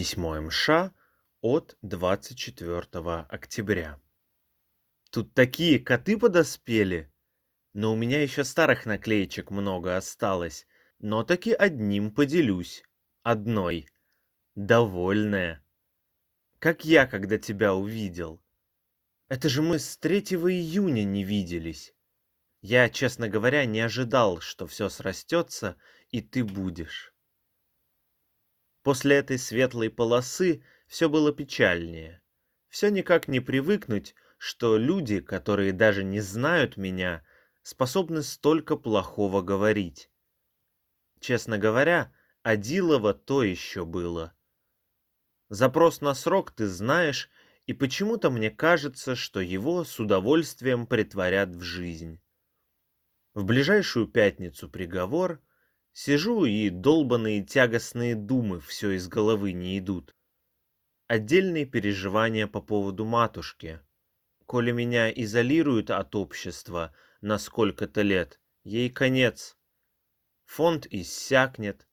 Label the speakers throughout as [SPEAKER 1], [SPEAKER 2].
[SPEAKER 1] Письмо МШ от 24 октября. Тут такие коты подоспели, но у меня еще старых наклеечек много осталось, но таки одним поделюсь. Одной. Довольная. Как я, когда тебя увидел. Это же мы с 3 июня не виделись. Я, честно говоря, не ожидал, что все срастется, и ты будешь. После этой светлой полосы все было печальнее. Все никак не привыкнуть, что люди, которые даже не знают меня, способны столько плохого говорить. Честно говоря, Адилова то еще было. Запрос на срок ты знаешь, и почему-то мне кажется, что его с удовольствием притворят в жизнь. В ближайшую пятницу приговор — Сижу, и долбанные тягостные думы все из головы не идут. Отдельные переживания по поводу матушки. Коли меня изолируют от общества на сколько-то лет, ей конец. Фонд иссякнет,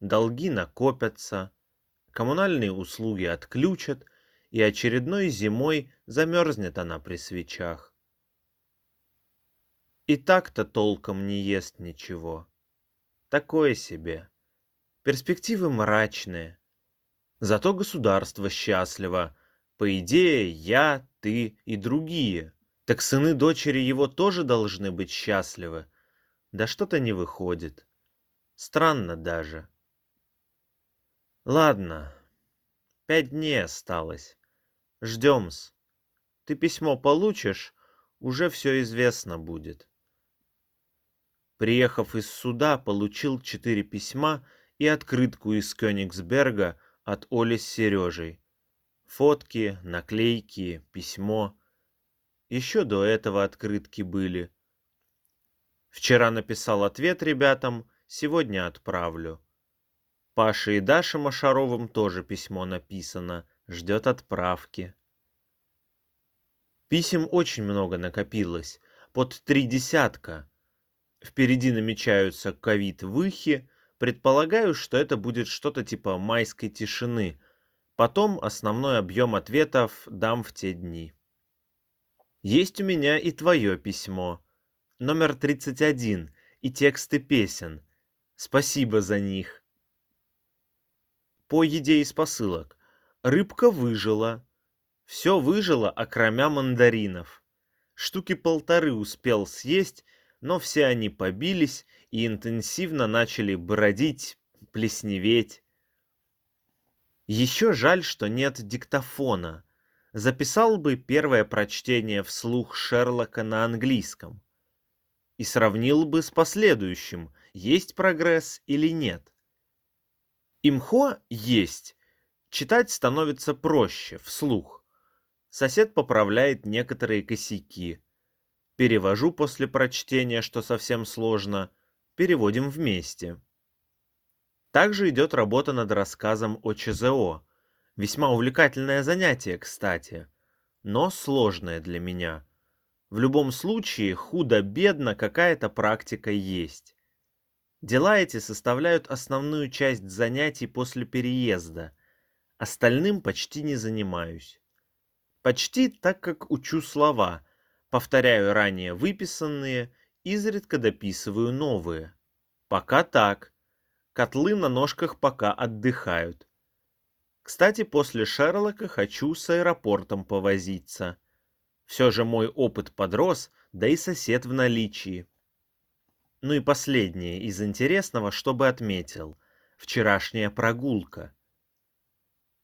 [SPEAKER 1] долги накопятся, коммунальные услуги отключат, и очередной зимой замерзнет она при свечах. И так-то толком не ест ничего такое себе. Перспективы мрачные. Зато государство счастливо. По идее, я, ты и другие. Так сыны дочери его тоже должны быть счастливы. Да что-то не выходит. Странно даже. Ладно, пять дней осталось. Ждем-с. Ты письмо получишь, уже все известно будет. Приехав из суда, получил четыре письма и открытку из Кёнигсберга от Оли с Сережей. Фотки, наклейки, письмо. Еще до этого открытки были. Вчера написал ответ ребятам, сегодня отправлю. Паше и Даше Машаровым тоже письмо написано, ждет отправки. Писем очень много накопилось, под три десятка. Впереди намечаются ковид-выхи. Предполагаю, что это будет что-то типа майской тишины. Потом основной объем ответов дам в те дни. Есть у меня и твое письмо. Номер 31 и тексты песен. Спасибо за них. По еде из посылок. Рыбка выжила. Все выжило, окромя мандаринов. Штуки полторы успел съесть, но все они побились и интенсивно начали бродить, плесневеть. Еще жаль, что нет диктофона. Записал бы первое прочтение вслух Шерлока на английском. И сравнил бы с последующим, есть прогресс или нет. Имхо есть. Читать становится проще, вслух. Сосед поправляет некоторые косяки перевожу после прочтения, что совсем сложно, переводим вместе. Также идет работа над рассказом о ЧЗО. Весьма увлекательное занятие, кстати, но сложное для меня. В любом случае, худо-бедно какая-то практика есть. Дела эти составляют основную часть занятий после переезда. Остальным почти не занимаюсь. Почти так, как учу слова – Повторяю ранее выписанные, изредка дописываю новые. Пока так. Котлы на ножках пока отдыхают. Кстати, после Шерлока хочу с аэропортом повозиться. Все же мой опыт подрос, да и сосед в наличии. Ну и последнее из интересного, чтобы отметил. Вчерашняя прогулка.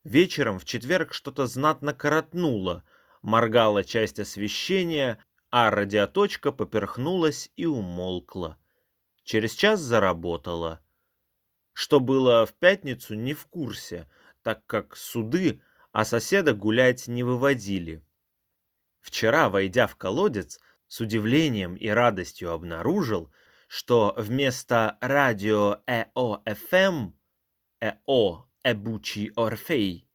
[SPEAKER 1] Вечером в четверг что-то знатно коротнуло, моргала часть освещения, а радиоточка поперхнулась и умолкла. Через час заработала. Что было в пятницу, не в курсе, так как суды, а соседа гулять не выводили. Вчера, войдя в колодец, с удивлением и радостью обнаружил, что вместо радио ЭО-ФМ, ЭО Эбучи Орфей,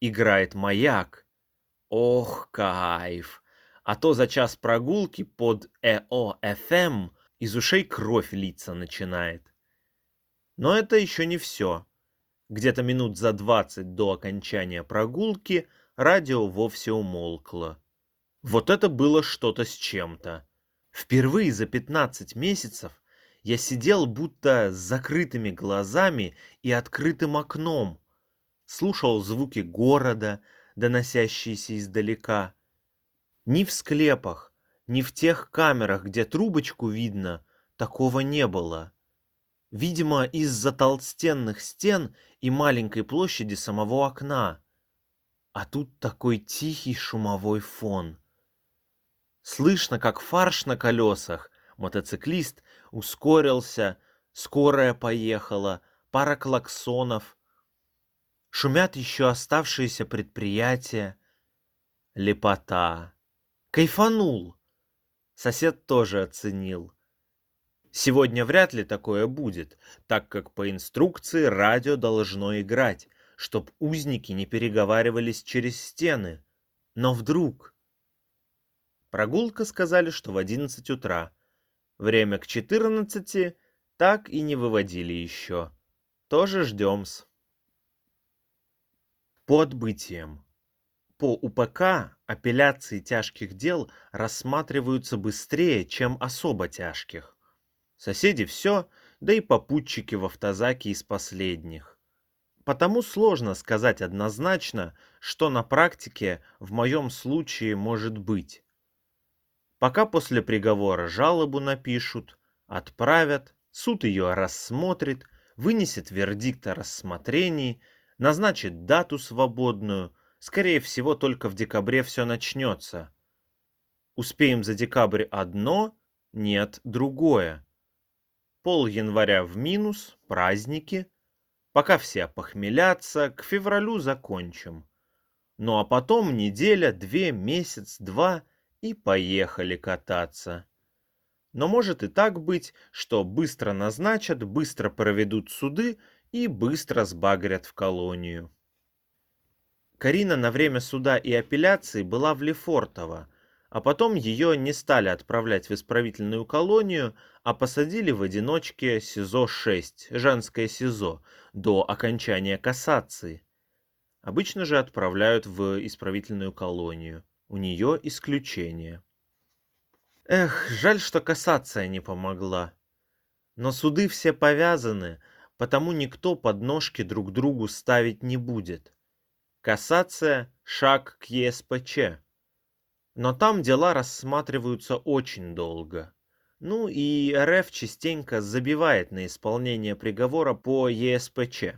[SPEAKER 1] играет маяк, Ох, кайф! А то за час прогулки под ЭО-ФМ из ушей кровь литься начинает. Но это еще не все. Где-то минут за двадцать до окончания прогулки радио вовсе умолкло. Вот это было что-то с чем-то. Впервые за 15 месяцев я сидел будто с закрытыми глазами и открытым окном, слушал звуки города, доносящиеся издалека. Ни в склепах, ни в тех камерах, где трубочку видно, такого не было. Видимо, из-за толстенных стен и маленькой площади самого окна. А тут такой тихий шумовой фон. Слышно, как фарш на колесах. Мотоциклист ускорился, скорая поехала, пара клаксонов. Шумят еще оставшиеся предприятия. Лепота. Кайфанул. Сосед тоже оценил. Сегодня вряд ли такое будет, так как по инструкции радио должно играть, чтоб узники не переговаривались через стены. Но вдруг... Прогулка сказали, что в 11 утра. Время к 14 так и не выводили еще. Тоже ждем-с. По отбытиям. По УПК апелляции тяжких дел рассматриваются быстрее, чем особо тяжких. Соседи все, да и попутчики в автозаке из последних. Потому сложно сказать однозначно, что на практике в моем случае может быть. Пока после приговора жалобу напишут, отправят, суд ее рассмотрит, вынесет вердикт о рассмотрении, назначит дату свободную, скорее всего, только в декабре все начнется. Успеем за декабрь одно, нет другое. Пол января в минус, праздники. Пока все похмелятся, к февралю закончим. Ну а потом неделя, две, месяц, два — и поехали кататься. Но может и так быть, что быстро назначат, быстро проведут суды и быстро сбагрят в колонию. Карина на время суда и апелляции была в Лефортово, а потом ее не стали отправлять в исправительную колонию, а посадили в одиночке СИЗО-6, женское СИЗО, до окончания кассации. Обычно же отправляют в исправительную колонию. У нее исключение. Эх, жаль, что кассация не помогла. Но суды все повязаны, потому никто подножки друг другу ставить не будет. Кассация – шаг к ЕСПЧ. Но там дела рассматриваются очень долго. Ну и РФ частенько забивает на исполнение приговора по ЕСПЧ.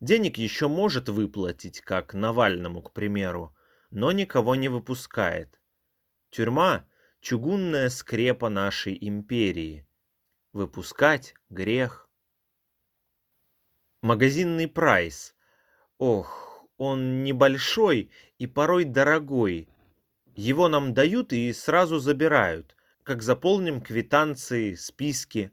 [SPEAKER 1] Денег еще может выплатить, как Навальному, к примеру, но никого не выпускает. Тюрьма — чугунная скрепа нашей империи. Выпускать — грех. Магазинный прайс. Ох, он небольшой и порой дорогой. Его нам дают и сразу забирают, как заполним квитанции, списки.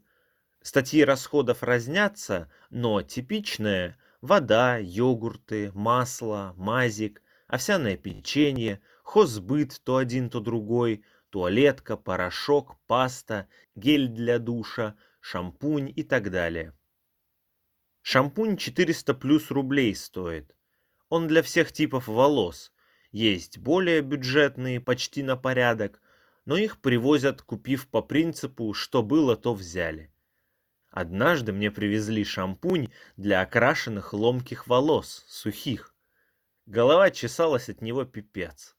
[SPEAKER 1] Статьи расходов разнятся, но типичное — вода, йогурты, масло, мазик — овсяное печенье, хозбыт то один, то другой, туалетка, порошок, паста, гель для душа, шампунь и так далее. Шампунь 400 плюс рублей стоит. Он для всех типов волос. Есть более бюджетные, почти на порядок, но их привозят, купив по принципу, что было, то взяли. Однажды мне привезли шампунь для окрашенных ломких волос, сухих. Голова чесалась от него пипец.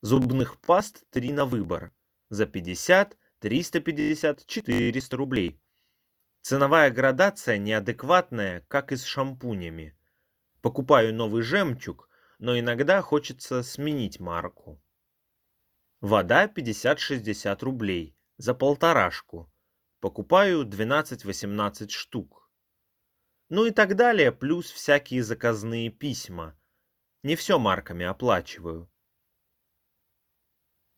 [SPEAKER 1] Зубных паст три на выбор. За 50, 350, 400 рублей. Ценовая градация неадекватная, как и с шампунями. Покупаю новый жемчуг, но иногда хочется сменить марку. Вода 50-60 рублей за полторашку. Покупаю 12-18 штук. Ну и так далее, плюс всякие заказные письма. Не все марками оплачиваю.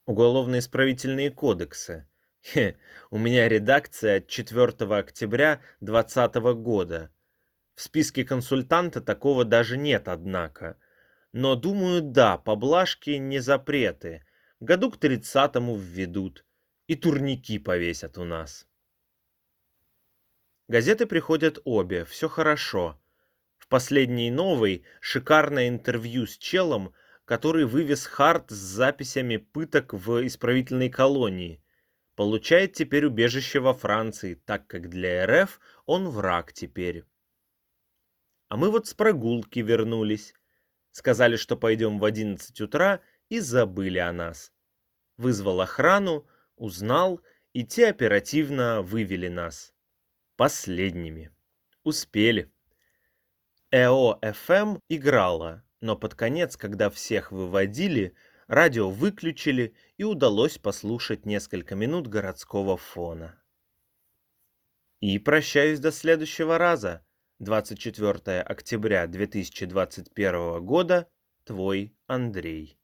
[SPEAKER 1] Уголовно-исправительные кодексы. Хе, у меня редакция от 4 октября 2020 года. В списке консультанта такого даже нет, однако. Но, думаю, да, поблажки не запреты. Году к 30-му введут. И турники повесят у нас. Газеты приходят обе, все хорошо. В последней новой шикарное интервью с челом, который вывез Харт с записями пыток в исправительной колонии. Получает теперь убежище во Франции, так как для РФ он враг теперь. А мы вот с прогулки вернулись. Сказали, что пойдем в 11 утра, и забыли о нас. Вызвал охрану, узнал, и те оперативно вывели нас. Последними. Успели. ЭО-ФМ играла, но под конец, когда всех выводили, радио выключили и удалось послушать несколько минут городского фона. И прощаюсь до следующего раза. 24 октября 2021 года. Твой Андрей.